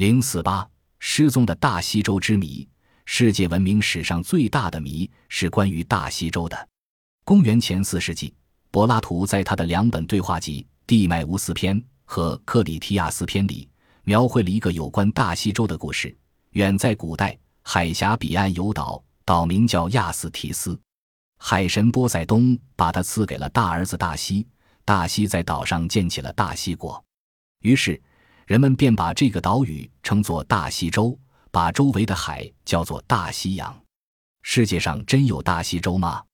零四八失踪的大西洲之谜，世界文明史上最大的谜是关于大西洲的。公元前四世纪，柏拉图在他的两本对话集《地迈乌斯篇》和《克里提亚斯篇》里，描绘了一个有关大西洲的故事。远在古代，海峡彼岸有岛，岛名叫亚斯提斯。海神波塞冬把它赐给了大儿子大西，大西在岛上建起了大西国。于是，人们便把这个岛屿称作大西洲，把周围的海叫做大西洋。世界上真有大西洲吗？